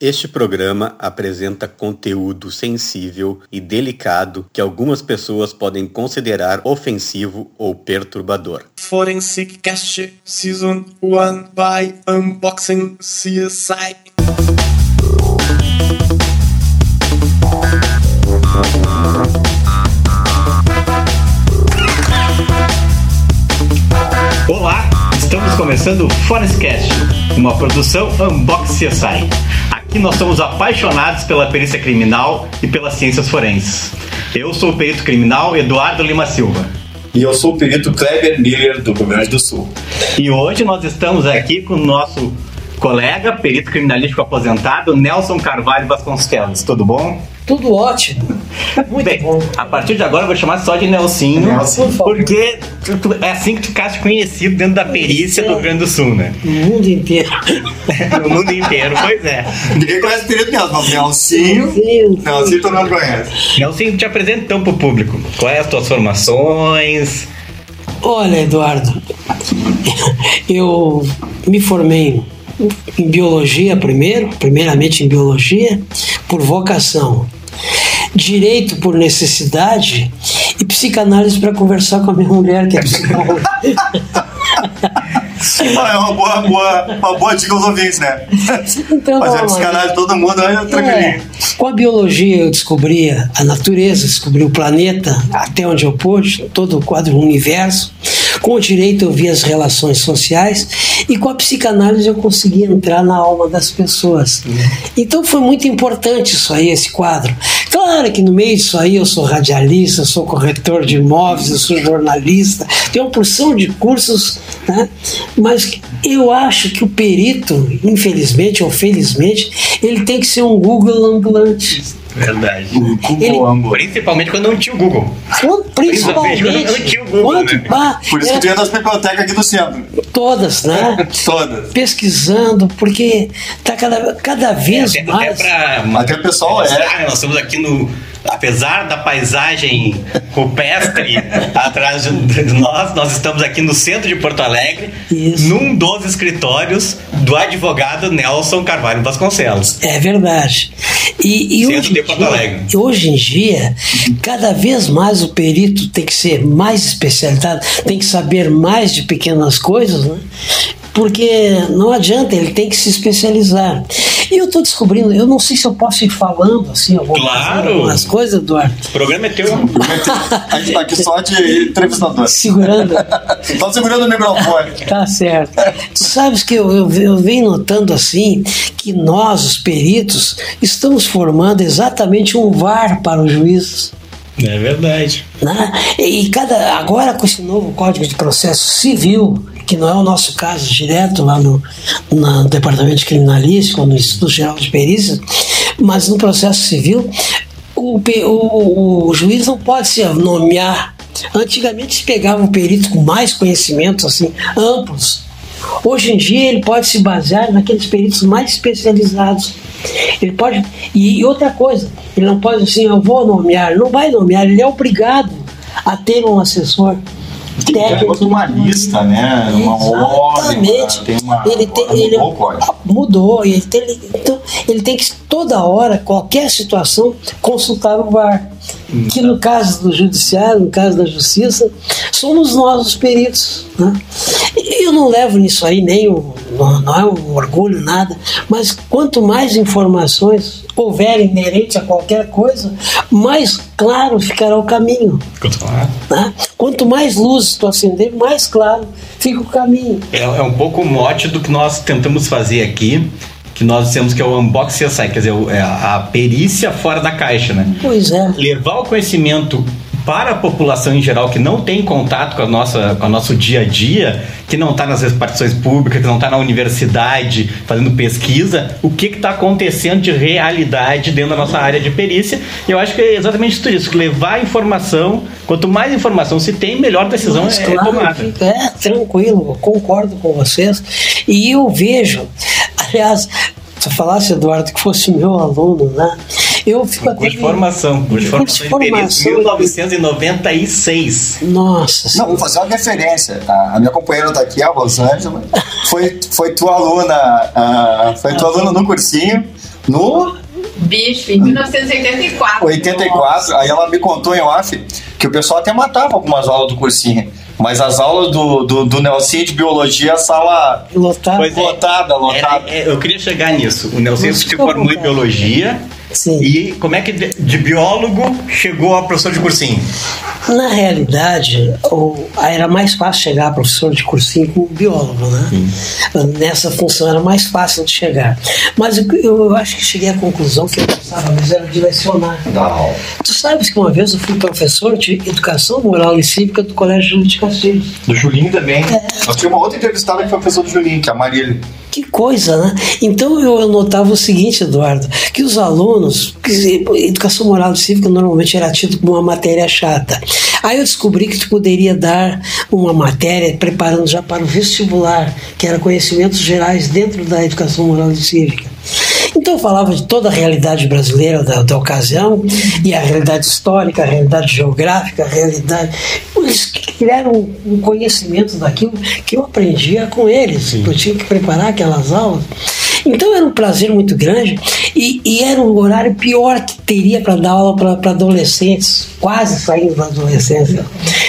Este programa apresenta conteúdo sensível e delicado que algumas pessoas podem considerar ofensivo ou perturbador. Forensic Cast Season 1 by Unboxing CSI. Olá, estamos começando o Forestcast, uma produção Unbox CSI. Aqui nós somos apaixonados pela perícia criminal e pelas ciências forenses. Eu sou o perito criminal Eduardo Lima Silva. E eu sou o perito Kleber Miller, do Rio Grande do Sul. E hoje nós estamos aqui com o nosso colega, perito criminalístico aposentado, Nelson Carvalho Vasconcelos. Tudo bom? Tudo ótimo. Muito Bem, bom. a partir de agora eu vou chamar só de Nelsinho, Nelson. porque tu- tu- é assim que tu ficaste conhecido dentro da perícia do Rio Grande do Sul, né? No mundo inteiro. No mundo inteiro, pois é. Ninguém conhece o perito mesmo, mas Nelsinho. Sim, Nelsinho todo mundo conhece. Nelson, te apresenta então pro público. Quais as tuas formações? Olha, Eduardo, eu me formei em biologia primeiro, primeiramente em biologia, por vocação. Direito por necessidade e psicanálise para conversar com a minha mulher, que é psicóloga. Ah, é uma boa, boa, uma boa dica aos ouvintes, né? Então, Fazer psicanálise todo mundo é É, tranquilinho. com a biologia eu descobri a natureza, descobri o planeta até onde eu pude, todo o quadro, o universo. Com o direito eu vi as relações sociais e com a psicanálise eu consegui entrar na alma das pessoas. Então foi muito importante isso aí, esse quadro. Claro que no meio disso aí eu sou radialista, eu sou corretor de imóveis, eu sou jornalista, tenho uma porção de cursos, né? mas eu acho que o perito, infelizmente ou felizmente, ele tem que ser um Google ambulante. Verdade. Ele- Principalmente quando não tinha o Google. Quando- Principalmente, Eu não tinha o Google, quando, né? pá, Por isso que era tu ia nas bibliotecas aqui do centro. todas, né? Todas. Pesquisando, porque tá cada, cada vez Até, até mais. pra Até o pessoal é. Nós estamos aqui no. Apesar da paisagem rupestre atrás de, de nós, nós estamos aqui no centro de Porto Alegre, Isso. num dos escritórios do advogado Nelson Carvalho Vasconcelos. É verdade. E, e Centro hoje, de em Porto dia, Alegre. hoje em dia, cada vez mais o perito tem que ser mais especializado, tem que saber mais de pequenas coisas, né? Porque não adianta, ele tem que se especializar. E eu estou descobrindo, eu não sei se eu posso ir falando assim algumas, Claro. algumas coisas, Eduardo, O programa é teu. A gente tá aqui só de entrevistador. segurando. Só segurando o microfone. Tá certo. Tu sabes que eu, eu, eu venho notando assim que nós, os peritos, estamos formando exatamente um VAR para os juízes. É verdade. Né? E cada, agora com esse novo Código de Processo Civil, que não é o nosso caso direto lá no, no Departamento de Criminalística ou no Instituto Geral de Perícia, mas no processo civil, o, o, o juiz não pode se nomear. Antigamente se pegava um perito com mais conhecimentos assim, amplos. Hoje em dia ele pode se basear naqueles peritos mais especializados. Ele pode. E, outra coisa, ele não pode assim, eu vou nomear, não vai nomear, ele é obrigado a ter um assessor É técnico. uma lista, né? Uma Exatamente. ordem. Tem uma, ele tem, agora ele mudou o mudou. Ele tem, então, ele tem que toda hora, qualquer situação, consultar o VAR. Que no caso do judiciário, no caso da justiça, somos nós os peritos. Né? E eu não levo nisso aí nem um, não, não é um orgulho, nada, mas quanto mais informações houverem inerentes a qualquer coisa, mais claro ficará o caminho. Né? Quanto mais luzes tu acender, mais claro fica o caminho. É, é um pouco o mote do que nós tentamos fazer aqui, que nós dissemos que é o unboxing quer dizer, é a, a perícia fora da caixa, né? Pois é. Levar o conhecimento para a população em geral que não tem contato com a nossa com o nosso dia a dia, que não está nas repartições públicas, que não está na universidade fazendo pesquisa, o que está acontecendo de realidade dentro da nossa área de perícia. E eu acho que é exatamente tudo isso, levar informação, quanto mais informação se tem, melhor decisão Mas, é, claro, tomada. é tranquilo, concordo com vocês. E eu vejo, aliás, se eu falasse, Eduardo, que fosse meu aluno, né? Eu fico até. Curso de formação, curso de Curso de formação de perícia, formação. 1996. Nossa, Não, vou fazer uma referência. tá? A minha companheira tá aqui, a Rosângela, foi, foi tua aluna, ah, foi tua aluna no cursinho. No Bicho, em 1984. 84, aí ela me contou em off que o pessoal até matava algumas aulas do cursinho. Mas as aulas do, do, do Nelson de biologia, a sala Lotar. Pois é. lotada, lotada. Era- é, eu queria chegar nisso. O Nelson se formou em biologia. Sim. E como é que de, biólogo chegou a professor de cursinho? Na realidade, o, era mais fácil chegar a professor de cursinho com biólogo, né? Nessa função era mais fácil de chegar. Mas eu, eu acho que cheguei à conclusão que eu gostava mais era de lecionar. Não. Tu sabes que uma vez eu fui professor de educação moral e cívica do Colégio Júlio de Castilhos. Do Julinho também. Nós tínhamos uma outra entrevistada que foi professor do Julinho, que é a Marília. Que coisa, né? Então eu, notava o seguinte, Eduardo, que os alunos, educação moral e cívica normalmente era tido como uma matéria chata. Aí eu descobri que tu poderia dar uma matéria preparando já para o vestibular, que era conhecimentos gerais dentro da educação moral e cívica. Então eu falava de toda a realidade brasileira da, da ocasião, e a realidade histórica, a realidade geográfica, a realidade. Eles criaram um conhecimento daquilo que eu aprendia com eles. Eu tinha que preparar aquelas aulas. Então era um prazer muito grande e, e era um horário pior que teria para dar aula para adolescentes, quase saindo da adolescência.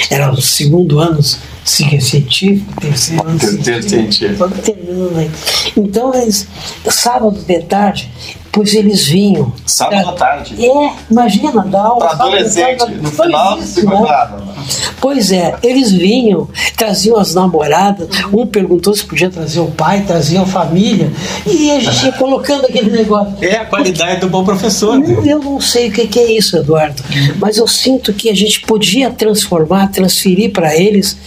Era o segundo ano ci- científico, terceiro ano Terceiro científico. Só terminando aí. Então, eles, sábado de tarde, pois eles vinham. Sábado à tarde. É, imagina, dar aula. Para sábado adolescente, tarde, no foi final isso, segundo né? ano. Pois é, eles vinham, traziam as namoradas, um perguntou se podia trazer o pai, traziam a família, e a gente ia colocando aquele negócio. É a qualidade do bom professor. Não, Eu não sei o que é isso, Eduardo, mas eu sinto que a gente podia transformar, transferir para eles.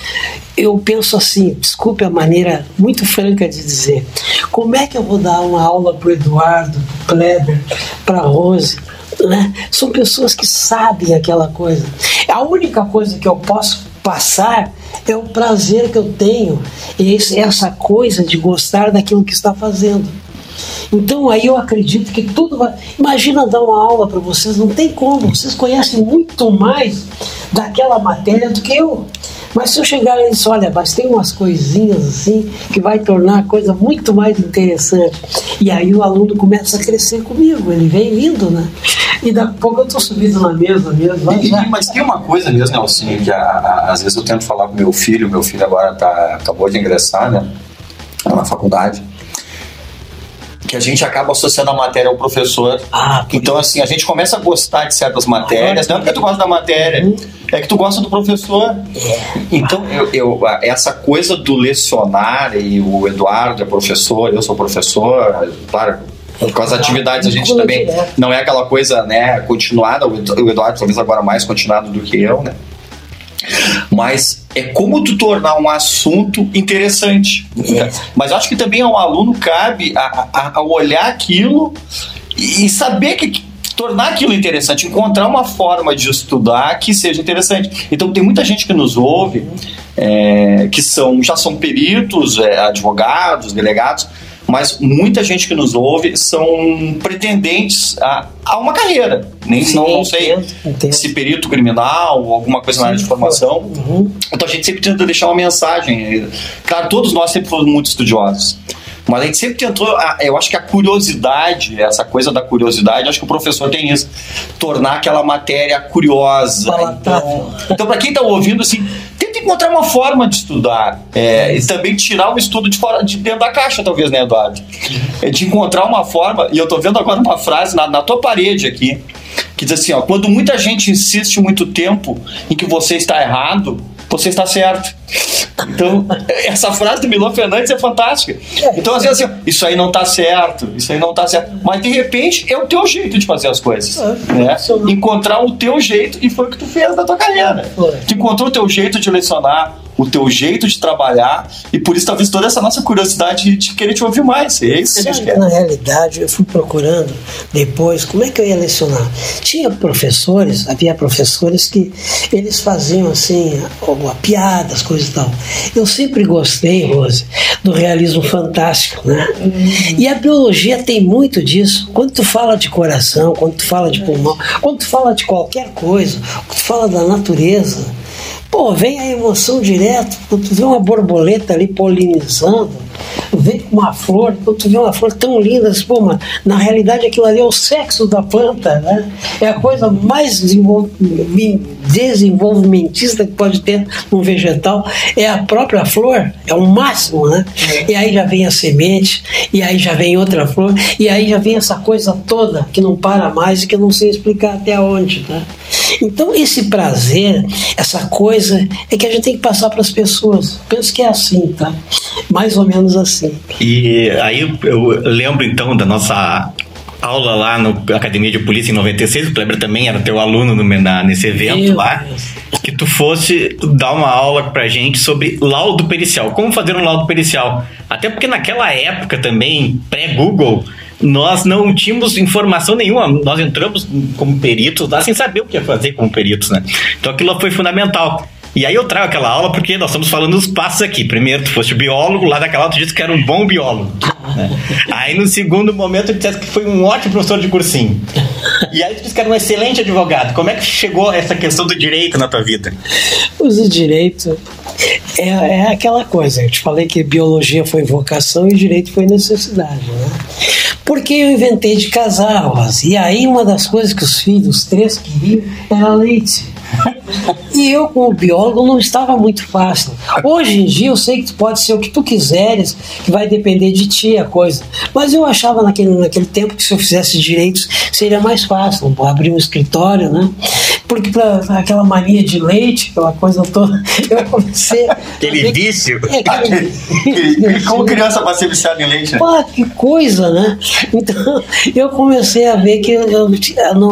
Eu penso assim, desculpe a maneira muito franca de dizer, como é que eu vou dar uma aula para Eduardo, para Kleber, para Rose? Né? São pessoas que sabem aquela coisa. A única coisa que eu posso passar é o prazer que eu tenho, essa coisa de gostar daquilo que está fazendo. Então aí eu acredito que tudo vai. Imagina dar uma aula para vocês, não tem como, vocês conhecem muito mais daquela matéria do que eu. Mas se eu chegar e disser, olha, mas tem umas coisinhas assim que vai tornar a coisa muito mais interessante. E aí o aluno começa a crescer comigo, ele vem vindo, né? E daqui a pouco eu estou subindo na mesa mesmo. E- e- mas tem uma coisa mesmo, Nelson, que a- a- às vezes eu tento falar com meu filho, meu filho agora tá, acabou de ingressar né, na faculdade, que a gente acaba associando a matéria ao professor. Ah, então, assim, a gente começa a gostar de certas matérias, não é porque tu gosta da matéria, Uhum. É que tu gosta do professor. É. Então, eu, eu- essa coisa do lecionar, e o Eduardo é professor, eu sou professor, claro. Com as atividades a gente também não é aquela coisa né, continuada, o Edu- o Eduardo talvez agora mais continuado do que eu, né? Mas é como tu tornar um assunto interessante. né? Mas acho que também ao aluno cabe a, a- a olhar aquilo e saber que tornar aquilo interessante, encontrar uma forma de estudar que seja interessante. Então tem muita gente que nos ouve é, que são já são peritos, é, advogados, delegados, mas muita gente que nos ouve são pretendentes a, a uma carreira. Nem Sim, não, não sei entendo, entendo. se perito criminal ou alguma coisa na área de formação. Uhum. Então a gente sempre tenta deixar uma mensagem. Claro, todos nós sempre fomos muito estudiosos. Mas a gente sempre tentou, eu acho que a curiosidade, essa coisa da curiosidade, acho que o professor tem isso, tornar aquela matéria curiosa. Então, então para quem está ouvindo, assim, tenta encontrar uma forma de estudar é, e também tirar o estudo de fora, de dentro da caixa, talvez, né, Eduardo? É de encontrar uma forma, e eu tô vendo agora uma frase na, na tua parede aqui, que diz assim, ó, quando muita gente insiste muito tempo em que você está errado, você está certo. Então, essa frase do Milão Fernandes é fantástica. Então, às vezes, assim, isso aí não está certo, isso aí não está certo. Mas, de repente, é o teu jeito de fazer as coisas. Né? Encontrar o teu jeito, e foi o que tu fez na tua carreira. Tu encontrou o teu jeito de lecionar, o teu jeito de trabalhar, e por isso, talvez, toda essa nossa curiosidade de querer te ouvir mais. É isso que a gente quer. que, na realidade, eu fui procurando depois como é que eu ia lecionar. Tinha professores, havia professores que eles faziam assim, alguma piada, as coisas e tal. Eu sempre gostei, Rose, do realismo fantástico, né? E a biologia tem muito disso. Quando tu fala de coração, quando tu fala de pulmão, quando tu fala de qualquer coisa, quando tu fala da natureza, Pô, vem a emoção direto, quando tu vê uma borboleta ali polinizando, vê uma flor, tu vê uma flor tão linda, pô, mas na realidade aquilo ali é o sexo da planta, né? É a coisa mais desenvol- desenvolvimentista que pode ter num vegetal, é a própria flor, é o máximo, né? E aí já vem a semente, e aí já vem outra flor, e aí já vem essa coisa toda que não para mais e que eu não sei explicar até onde, né? Então esse prazer, essa coisa, é que a gente tem que passar para as pessoas. Penso que é assim, tá? Mais ou menos assim. E aí eu- lembro então da nossa aula lá no Academia de Polícia em 96, o Kleber também era teu aluno no, na- nesse evento Meu lá, Deus. que tu fosse dar uma aula pra gente sobre laudo pericial, como fazer um laudo pericial. Até porque naquela época também, pré-Google, nós não tínhamos informação nenhuma, nós entramos como peritos lá sem saber o que ia fazer como peritos, né? Então aquilo foi fundamental. E aí eu trago aquela aula porque nós estamos falando dos passos aqui. Primeiro, tu foste biólogo, lá daquela aula tu disse que era um bom biólogo. né? Aí no segundo momento tu disse que foi um ótimo professor de cursinho. E aí tu disse que era um excelente advogado. Como é que chegou essa questão do direito na tua vida? Os direito é, é aquela coisa. Eu te falei que biologia foi vocação e direito foi necessidade, né? Porque eu inventei de casar, Rosa. E aí uma das coisas que os filhos, os três queriam, era leite. E eu, como biólogo, não estava muito fácil. Hoje em dia eu sei que tu pode ser o que tu quiseres, que vai depender de ti a coisa. Mas eu achava naquele, naquele tempo que se eu fizesse direitos seria mais fácil, abrir um escritório, né? Porque para aquela mania de leite, aquela coisa toda, eu comecei. a Aquele vício. É, aquele- Como criança vai ser viciada em leite, né? Pá, que coisa, né? Então, eu comecei a ver que eu,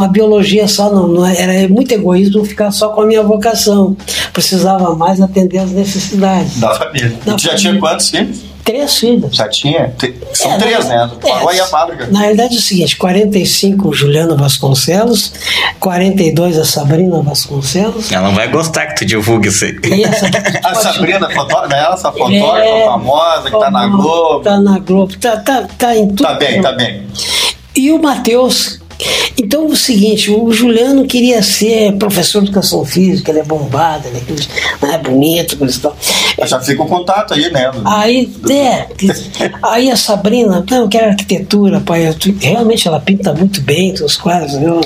a biologia só não, não é- era muito egoísmo ficar só com a minha vocação. Precisava mais atender às necessidades. Da família. Da tu já família. tinha quantos filhos? Três filhos. Já tinha? São É, três, na- né? Tu Pagou é, aí a fábrica. Na realidade é o seguinte: 45 Juliana Vasconcelos, 42 a Sabrina Vasconcelos. Ela não vai gostar que tu divulgue isso aí. E essa A Sabrina, fotógrafa, né? essa fotógrafa É, famosa que tá na Globo. Tá na Globo, tá, tá, tá em tudo. Tá bem, tá bem. E o Matheus. Então, o seguinte, o Juliano queria ser professor de educação física, ele é bombado, ele é, né, bonito, coisa e tal. Mas já fica o contato aí, né? Aí, é, aí a Sabrina, não, eu quero arquitetura, pai. eu realmente ela pinta muito bem os quadros, viu?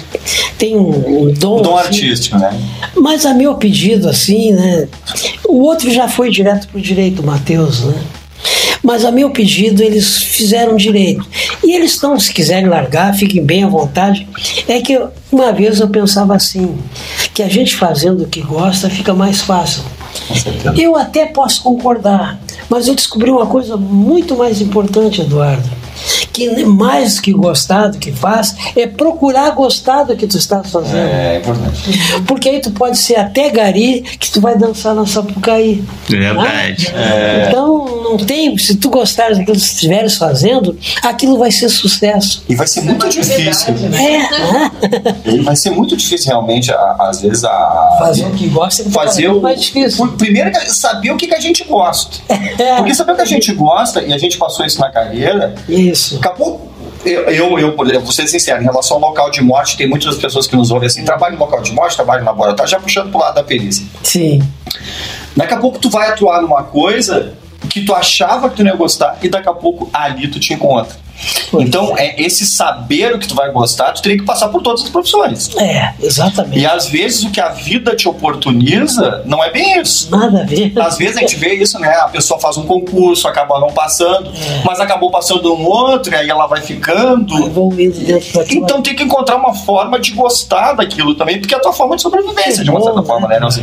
tem um, um dom. Dom assim. artístico, né? Mas a meu pedido, assim, né? O outro já foi direto pro direito, o Matheus, né? Mas a meu pedido, eles fizeram direito. E eles estão, se quiserem largar, fiquem bem à vontade. É que uma vez eu pensava assim, que a gente fazendo o que gosta fica mais fácil. Eu até posso concordar, mas eu descobri uma coisa muito mais importante, Eduardo. Que mais que gostar do que faz, é procurar gostar do que tu estás fazendo. É importante. Porque aí tu pode ser até gari que tu vai dançar na Sapucaí. Verdade. né? Então não tem, se tu gostares daquilo que tu estiveres fazendo, aquilo vai ser sucesso. E vai ser muito difícil. É, né? E vai ser muito difícil realmente, a- às vezes, a. Fazer o que gosta é fazer o. mais difícil. Primeiro, saber o que, que a gente gosta. É. Porque saber o que a gente gosta, e a gente passou isso na carreira, Isso. Acabou. Eu, eu, eu, vou ser sincero, em relação ao local de morte, tem muitas pessoas que nos ouvem assim: trabalho no local de morte, trabalho no laboratório, já puxando pro lado da perícia. Sim. Daqui a pouco tu vai atuar numa coisa que tu achava que tu não ia gostar e daqui a pouco ali tu te encontra. Então, é esse saber o que tu vai gostar, tu teria que passar por todas as profissões. É, exatamente. E às vezes o que a vida te oportuniza não é bem isso. Nada a ver. Às vezes a gente vê isso, né? A pessoa faz um concurso, acaba não passando, mas acabou passando um outro, e aí ela vai ficando. Vai. Então tem que encontrar uma forma de gostar daquilo também, porque é a tua forma de sobrevivência, de uma Bom, certa forma, né? né, Nelson?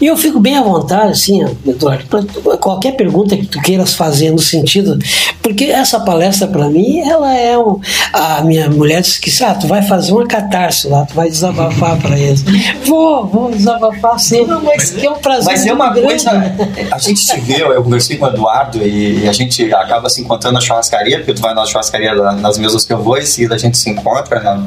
E eu fico bem à vontade, assim, Eduardo, para qualquer pergunta que tu queiras fazer no sentido, porque essa palestra para mim, ela é um, a minha mulher disse que ah, tu vai fazer uma catarse lá, tu vai desabafar para eles. Vou, vou desabafar sempre, mas que é um prazer. Mas é uma grande, coisa. A gente se vê, eu conversei com o Eduardo e a gente acaba se encontrando na churrascaria, porque tu vai na churrascaria nas mesas que eu vou e a gente se encontra, né?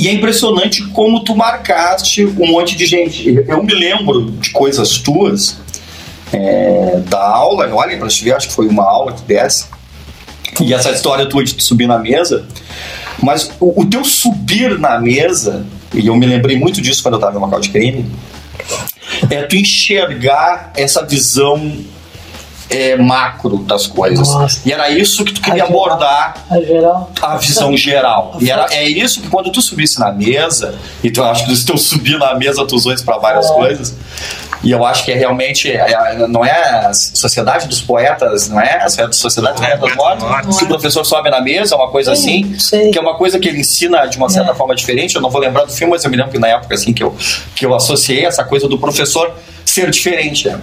E, é impressionante como tu marcaste um monte de gente. Eu me lembro de coisas tuas é, da aula, olhem pra te ver, acho que foi uma aula que desse. E essa história tua de subir na mesa. Mas o, o teu subir na mesa, e eu me lembrei muito disso quando eu estava no local de crime, é tu enxergar essa visão é, macro das coisas. Nossa. E era isso que tu queria A geral. abordar A geral. a visão geral. E era, é isso que quando tu subisse na mesa, e tu acho que se tu subir na mesa, tu usou isso para várias É. coisas. E eu acho que é realmente, é- é- não é a Sociedade dos Poetas, não é a Sociedade dos Poetas Mortos, que o professor sobe na mesa, é uma coisa Sim, assim, sei. que é uma coisa que ele ensina de uma certa É. forma diferente. Eu não vou lembrar do filme, mas eu me lembro que na época assim que eu, que eu associei essa coisa do professor ser diferente. né?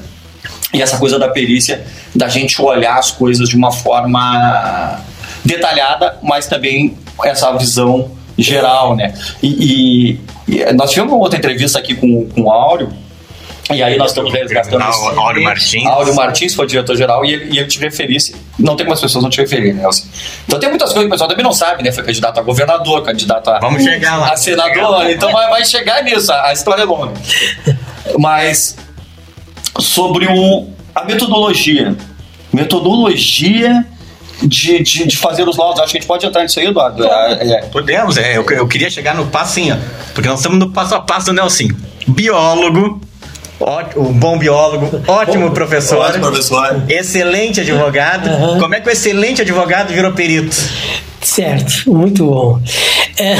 E essa coisa da perícia, da gente olhar as coisas de uma forma detalhada, mas também essa visão geral, né? E, e- e nós tivemos uma outra entrevista aqui com, com o Áureo, e aí nós estamos resgatando esse- Áureo Martins. Áureo Martins foi diretor-geral e ele, e ele te referisse. Não tem como as pessoas não te referirem, né? Elcio? Então tem muitas coisas que o pessoal também não sabe, né? Foi candidato a governador, candidato a, Vamos chegar lá. a senador, então vai, vai chegar nisso, a história é longa. Mas sobre o, a metodologia. Metodologia de, de, de fazer os laudos. Acho que a gente pode entrar nisso aí, Eduardo. É, é, Podemos, é. Eu, eu queria chegar no passo assim, ó, porque nós estamos no passo a passo do Nelson. Biólogo, ótimo, um bom biólogo, ótimo professor, Ótimo professor. excelente advogado. Aham. Como é que o excelente advogado virou perito? Certo, muito bom. É,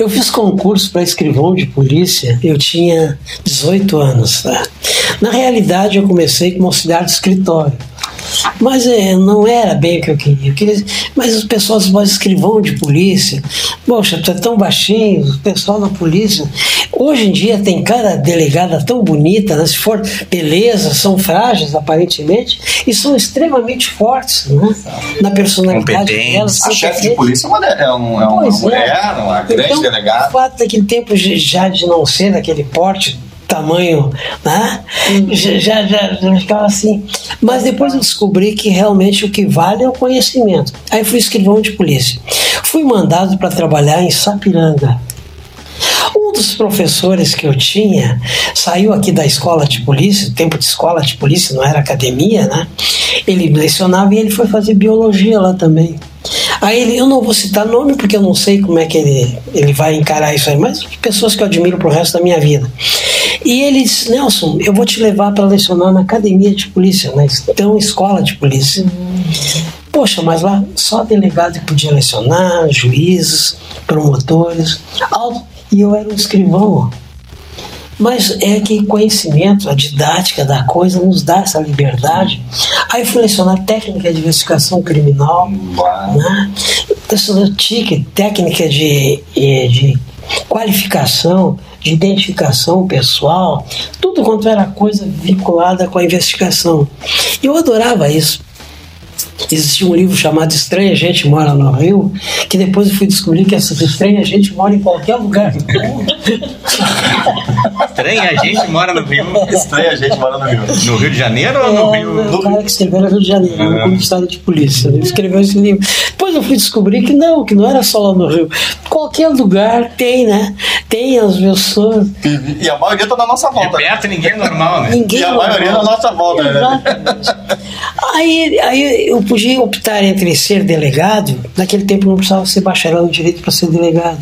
eu fiz concurso para escrivão de polícia, eu tinha 18 anos. Tá? Na realidade, eu comecei como auxiliar de escritório. Mas é, não era bem o que eu queria. Eu queria mas os pessoal mas escrivão de polícia, poxa, tu é tão baixinho, o pessoal da polícia. Hoje em dia tem cada delegada tão bonita, né? se for beleza, são frágeis aparentemente, e são extremamente fortes né? na personalidade delas. A chefe de polícia é uma, é um- é uma é. mulher, uma grande Então, delegada. O fato daquele tempo de- já de não ser daquele porte, tamanho, né? Já, já, já, já ficava assim. Mas depois eu descobri que realmente o que vale é o conhecimento. Aí fui escrivão de polícia. Fui mandado para trabalhar em Sapiranga. Um dos professores que eu tinha saiu aqui da escola de polícia, tempo de escola de polícia, não era academia, né? Ele lecionava e ele foi fazer biologia lá também. Aí ele, eu não vou citar nome porque eu não sei como é que ele, ele vai encarar isso aí, mas pessoas que eu admiro pro resto da minha vida. E ele disse: Nelson, eu vou te levar para lecionar na academia de polícia, na então escola de polícia. Poxa, mas lá só delegado que podia lecionar, juízes, promotores, e eu era um escrivão. Mas é que conhecimento, a didática da coisa nos dá essa liberdade. Aí fui lecionar técnica de investigação criminal, né? TIC, técnica de, eh, de qualificação, de identificação pessoal, tudo quanto era coisa vinculada com a investigação. Eu adorava isso. Existia um livro chamado Estranha Gente Mora no Rio, que depois eu fui descobrir que essa estranha gente mora em qualquer lugar do mundo. Estranho, a gente mora no Rio. Estranha a gente mora no Rio. No Rio de Janeiro ou no É, Rio? o cara que escreveu no Rio de Janeiro, no comissário de polícia. Ele escreveu esse livro. Depois eu fui descobrir que não, que não era só lá no Rio. Qualquer lugar tem, né? Tem as pessoas. E, e a maioria tá na nossa volta. perto ninguém é normal, né? Ninguém E a normal. maioria na nossa volta, né? Exatamente. Aí, aí eu podia optar entre ser delegado, naquele tempo não precisava ser bacharel em direito para ser delegado.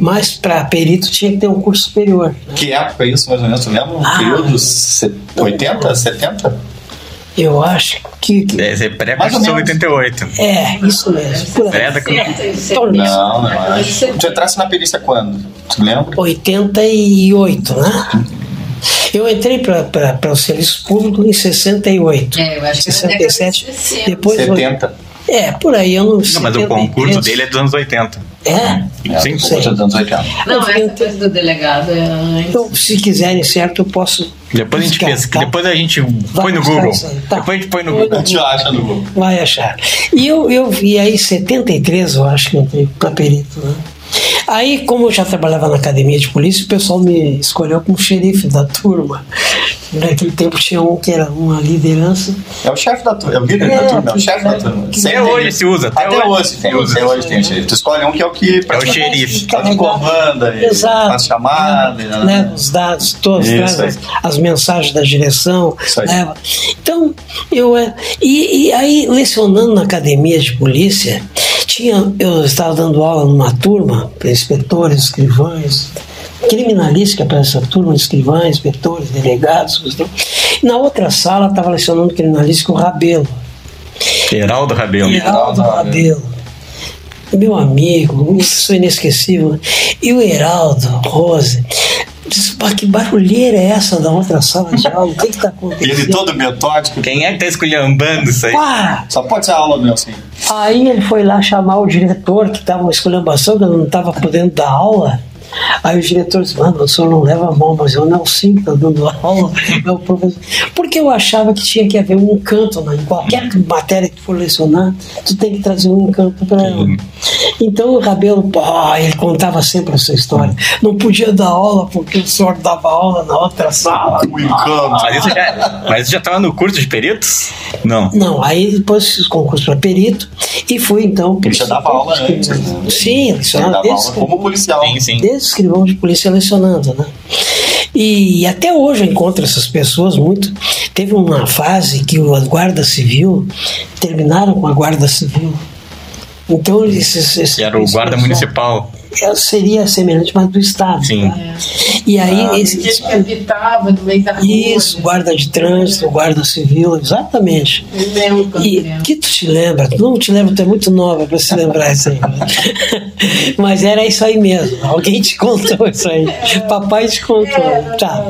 Mas para perito tinha que ter um curso superior. né? Que época é isso, mais ou menos? Tu lembra? Um Ah. período se- 80, 70? Eu acho que. que- Deve ser Mais ou pré-Constituição menos. 88. é, isso mesmo. Pré da. Não, não acho. Tu entrasse na perícia quando? Tu lembra? 88, né? Eu entrei para o serviço público em 68. É, eu acho que era 67. década de 60. Depois, 70. É, por aí, eu não Não, mas o 73. concurso dele é dos anos 80. É? Sim, Não sei. dos anos 80. Não, essa coisa do delegado é antes. Então, se quiserem, certo, eu posso. Depois a gente pesquisa, tá? depois a gente põe no Google. tá. Depois a gente põe no Google. A gente acha no Google. Vai achar. E eu, eu vi aí, em 73, eu acho que eu entrei para perito, né? Aí, como eu já trabalhava na academia de polícia, o pessoal me escolheu como xerife da turma. Naquele tempo tinha um que era uma liderança. É o chefe da turma. É o líder É, da turma, é o chefe da turma. Até hoje se usa, até Até, hoje hoje se tem. usa. Até hoje tem o xerife. Tu escolhe um que é o que. É o xerife. É o que comanda, Exato. faz chamada. e- né, os dados todos, Isso as, as mensagens da direção. Isso aí. leva. Então, eu. é, E, e aí, lecionando na academia de polícia, tinha, eu estava dando aula numa turma para inspetores, escrivães, criminalística para essa turma, escrivães, inspetores, delegados. então. Na outra sala estava lecionando criminalística o Rabelo. Heraldo Rabelo. Heraldo Rabelo. Meu amigo, isso é inesquecível. né? E o Heraldo Rose. Disse, "Pá, que barulheira é essa da outra sala de aula? O que está acontecendo? Ele todo metódico. Quem é que tá esculhambando isso aí? Pá! Só pode ser aula meu, assim. Aí ele foi lá chamar o diretor, que estava uma esculhambação, que eu não estava podendo dar aula. Aí o diretor disse, mano, o senhor não leva a mão, mas eu não sim, que estou dando aula, é o professor. Porque eu achava que tinha que haver um encanto, né? em qualquer matéria que for lecionar, tu tem que trazer um encanto para ela. Então o Rabelo, pô, ele contava sempre essa história. Não podia dar aula porque o senhor dava aula na outra sala. O encanto. Mas isso já, mas isso já tava no curso de peritos? Não. Não, aí depois fiz concurso para perito e fui então. Ele já dava aula antes, né? Sim, Ele lecionava dava aula como policial. Sim, sim. desde escrivão de polícia lecionando, né? E até hoje eu encontro essas pessoas muito. Teve uma fase que o Guarda Civil terminaram com a Guarda Civil. Então esses, esses Que era o guarda municipal. É, seria semelhante, mas do estado. Sim. tá? E aí Ah, esse, que habitava no meio da rua. isso, guarda de trânsito, guarda civil, exatamente. Eu lembro E que tu te lembra? Tu não te lembra, tu é muito nova para se lembrar isso aí. Mas era isso aí mesmo. Alguém te contou isso aí. Papai te contou. Tá.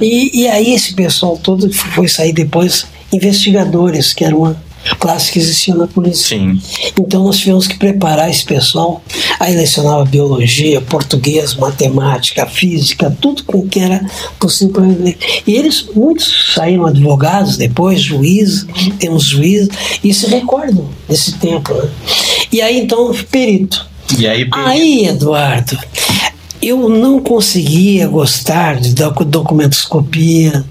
E, e aí esse pessoal todo foi sair depois investigadores, que era uma classe que existia na polícia. Sim. Então nós tivemos que preparar esse pessoal. Aí lecionava biologia, português, matemática, física, tudo com que era possível para. E eles, muitos saíram advogados depois, juízes, temos juízes, e se recordam desse tempo. Né? E aí então, perito. E aí, Aí, Eduardo, eu não conseguia gostar de doc- documentoscopia,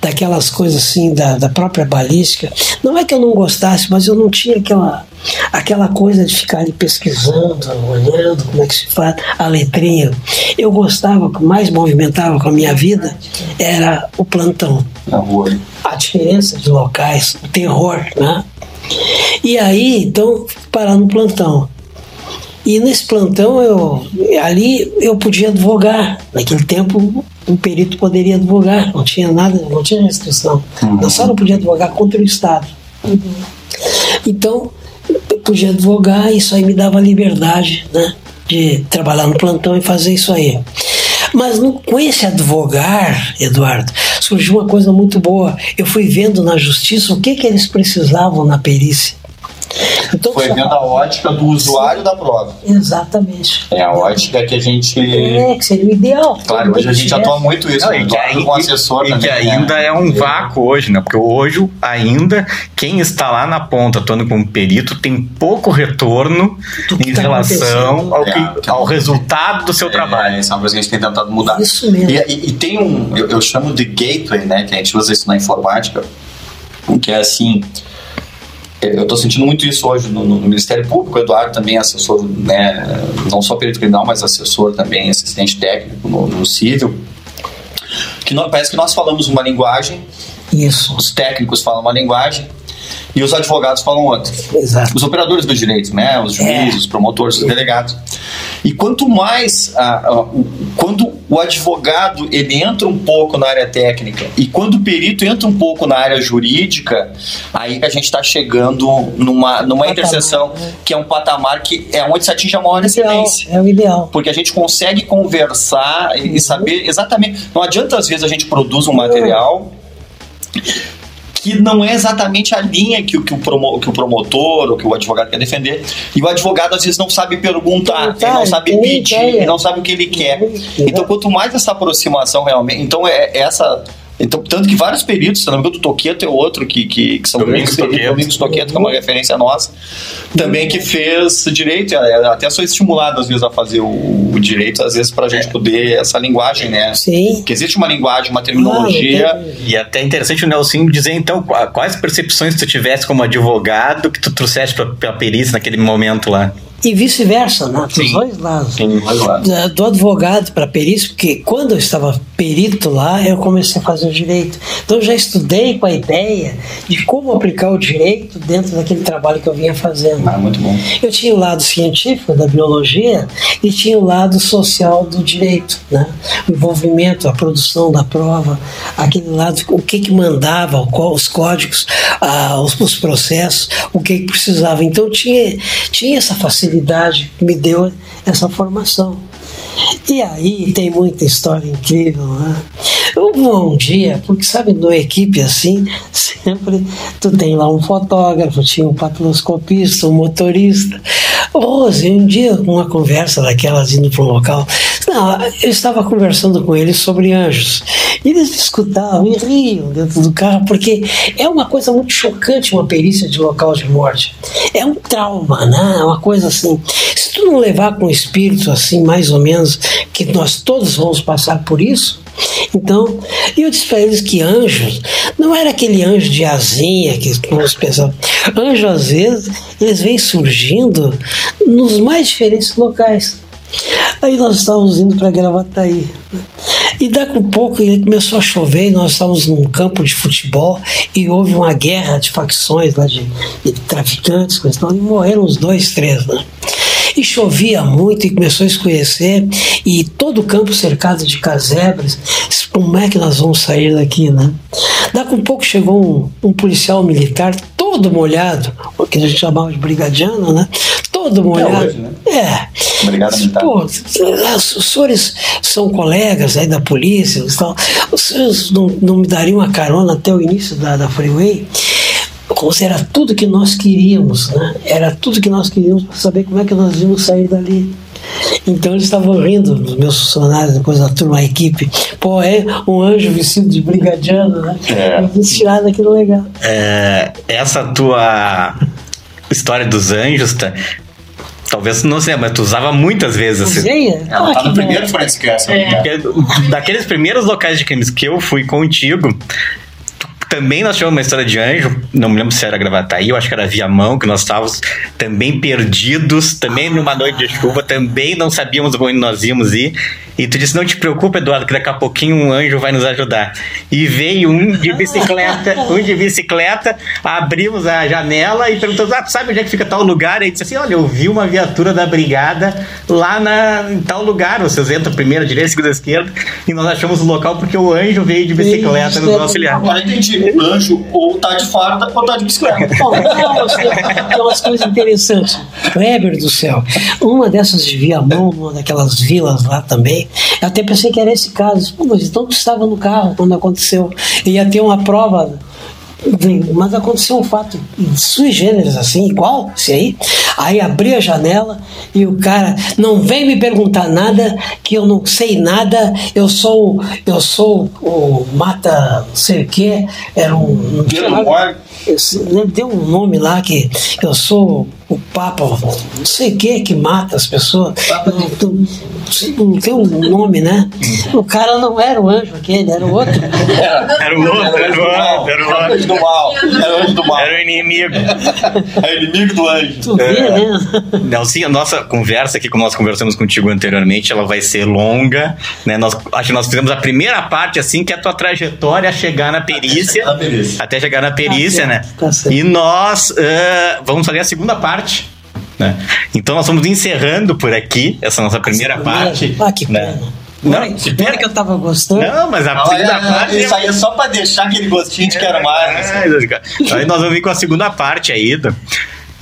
daquelas coisas assim, da, da própria balística. Não é que eu não gostasse, mas eu não tinha aquela, aquela coisa de ficar ali pesquisando, olhando como é que se faz a letrinha. Eu gostava, o que mais movimentava com a minha vida era o plantão Na rua. a diferença de locais, o terror, né? E aí, então, parar no plantão. E nesse plantão, eu, ali eu podia advogar. Naquele tempo, um perito poderia advogar, não tinha nada, não tinha restrição. Eu só não podia advogar contra o Estado. Então, eu podia advogar, isso aí me dava liberdade, né? De trabalhar no plantão e fazer isso aí. Mas no, com esse advogar, Eduardo, surgiu uma coisa muito boa. Eu fui vendo na justiça o que, que eles precisavam na perícia. Então, Foi vendo a ótica do usuário da prova. Exatamente. É a ótica que a gente. É, que seria o ideal. Claro, hoje a gente atua muito isso, Não, né? e que, aí- com assessor e também. que né? ainda é um vácuo hoje, né? Porque hoje, ainda, quem está lá na ponta atuando como perito tem pouco retorno em tá relação ao, É, que- é ao resultado do seu trabalho. É, isso é uma coisa que a gente tem tentado mudar. Isso mesmo. E, e- e tem um, eu, eu chamo de gateway, né? Que a gente usa isso na informática, que é assim. Eu estou sentindo muito isso hoje no, no Ministério Público. O Eduardo também é assessor, né, não só perito criminal, mas assessor também, assistente técnico no, no civil. Que nós- parece que nós falamos uma linguagem, Isso, os técnicos falam uma linguagem e os advogados falam outra exato. os operadores do direito, né? Os juízes, É. os promotores, os delegados. E quanto mais ah, ah, o- quando o advogado ele entra um pouco na área técnica e quando o perito entra um pouco na área jurídica, aí que a gente está chegando numa, numa Patamar, interseção né? que é um patamar que é onde se atinge a maior excelência é o ideal. porque a gente consegue conversar Uhum. e saber exatamente. Não adianta às vezes a gente produz um material que não é exatamente a linha que, o- que, o, promo, que o promotor ou que o advogado quer defender. E o advogado às vezes não sabe perguntar, ele não sabe pedir, ele não sabe o que ele quer. Então, quanto mais essa aproximação realmente. Então, é é essa. Então, tanto que vários peritos, se não me engano, do Toqueto é outro que, que, que são Domingos grandes Toqueto. Domingos Toqueto, que é uma referência nossa, também que fez direito, é, até sou estimulado às vezes a fazer o, o direito, às vezes para a gente poder, essa linguagem, né? Sim. Porque existe uma linguagem, uma terminologia. Tem- E até interessante o Nelson dizer, então, qua- quais percepções tu tivesse como advogado que tu trouxeste pra, pra perícia naquele momento lá. E vice-versa, né? Dos Sim. dois lados. Sim, vai lá. Da- do advogado para perícia, porque quando eu estava perito lá, eu comecei a fazer o direito. Então eu já estudei com a ideia de como aplicar o direito dentro daquele trabalho que eu vinha fazendo. Ah, muito bom. Eu tinha o lado científico da biologia e tinha o lado social do direito, né? O envolvimento, a produção da prova, aquele lado, o que que mandava, qual, os códigos, ah, os, os processos, o que que precisava. Então tinha, tinha essa facilidade que me deu essa formação. E aí tem muita história incrível, né? Um dia, porque sabe, numa equipe assim, sempre tu tem lá um fotógrafo, tinha um papiloscopista, um motorista. Rose, um dia, uma conversa daquelas indo para um local, não, eu estava conversando com eles sobre anjos. E eles escutavam e riam dentro do carro, porque é uma coisa muito chocante uma perícia de local de morte. É um trauma, né? É uma coisa assim. Se tu não levar com o espírito assim, mais ou menos, que nós todos vamos passar por isso, então, e eu disse para eles que anjos não era aquele anjo de asinha que nós pensamos. Anjo, às vezes, eles vêm surgindo nos mais diferentes locais. Aí nós estávamos indo para Gravataí. E daqui a pouco ele começou a chover, e nós estávamos num campo de futebol e houve uma guerra de facções lá de, de traficantes, e morreram uns dois, três, né? E chovia muito e começou a escurecer, e todo o campo cercado de casebres. Como é que nós vamos sair daqui, né? Daqui a pouco chegou um, um policial militar, todo molhado, o que a gente chamava de brigadiano, né? Todo molhado. hoje, né? É. Obrigado. Pô, os senhores são colegas aí da polícia tal. Os senhores não, não me dariam uma carona até o início da, da freeway? Como se era tudo que nós queríamos, né? Era tudo que nós queríamos para saber como é que nós íamos sair dali. Então eles estavam rindo, os meus funcionários, depois da turma, a equipe. Pô, é um anjo vestido de brigadiano, né? É. Eu quis tirar daquilo legal. É, essa tua história dos anjos, tá? Talvez não sei, mas tu usava muitas vezes. Assim. Ela Ah, tá no primeiro Forensic Cast, É. Daqueles primeiros locais de crimes que eu fui contigo, também nós tivemos uma história de anjo, não me lembro se era Gravataí, eu acho que era Viamão, que nós estávamos também perdidos, também numa noite de chuva, também não sabíamos onde nós íamos ir. E tu disse, não te preocupa, Eduardo, que daqui a pouquinho um anjo vai nos ajudar. E veio um de bicicleta, um de bicicleta, abrimos a janela e perguntamos, ah, tu sabe onde é que fica tal lugar? E disse assim, olha, eu vi uma viatura da brigada lá na, em tal lugar, vocês entram primeira, direita, segunda, esquerda, e nós achamos o local porque o anjo veio de bicicleta nos auxiliar. Agora entendi. Anjo ou tá de farda ou tá de bicicleta. Bom, tem tem umas coisas interessantes. Kleber do céu, uma dessas de Viamão, numa daquelas vilas lá também, eu até pensei que era esse caso. Pô, mas então estava no carro quando aconteceu. Ia ter uma prova. Mas aconteceu um fato sui generis, assim, igual, se aí. Aí abri a janela e o cara não vem me perguntar nada, que eu não sei nada, eu sou eu sou o mata não sei o que, era um. Esse- Deu um nome lá que eu sou o Papa, não sei o que que mata as pessoas. Não, não- não tem um nome, né? O cara não era o anjo aquele, era o outro. Era o outro, era o outro, era o Era o anjo do mal. Era o anjo do mal. Era o inimigo. É o inimigo do anjo. Tu vê, né? Nelson, a nossa conversa aqui, como nós conversamos contigo anteriormente, ela vai ser longa, né? Nós, acho que nós fizemos a primeira parte, assim, que é a tua trajetória a chegar na perícia. chegar na perícia. Até chegar na perícia, Tá né? certo, tá certo. E nós ah, vamos fazer a segunda parte. Né? Então nós vamos encerrando por aqui essa nossa primeira parte. Ah, que né? pena. Não, que olha que eu tava gostando. Não, mas a segunda é, parte. Isso aí é só pra deixar aquele gostinho de quero mais. É, Aí nós vamos vir com a segunda parte aí. do-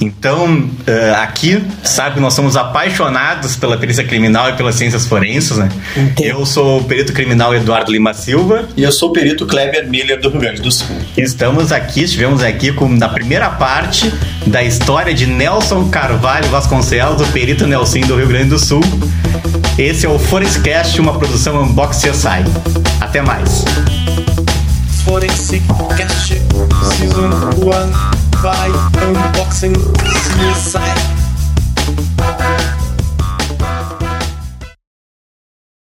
Então, eh, aqui, sabe, nós somos apaixonados pela perícia criminal e pelas ciências forenses, né? Entendo. Eu sou o perito criminal Eduardo Lima Silva. E eu sou o perito Kleber Miller do Rio Grande do Sul. Estamos aqui, estivemos aqui com, na primeira parte da história de Nelson Carvalho Vasconcelos, o perito Nelson do Rio Grande do Sul. Esse é o Forestcast, uma produção Unbox CSI. Até mais. Forensic Cast Season 1 by unboxing suicide.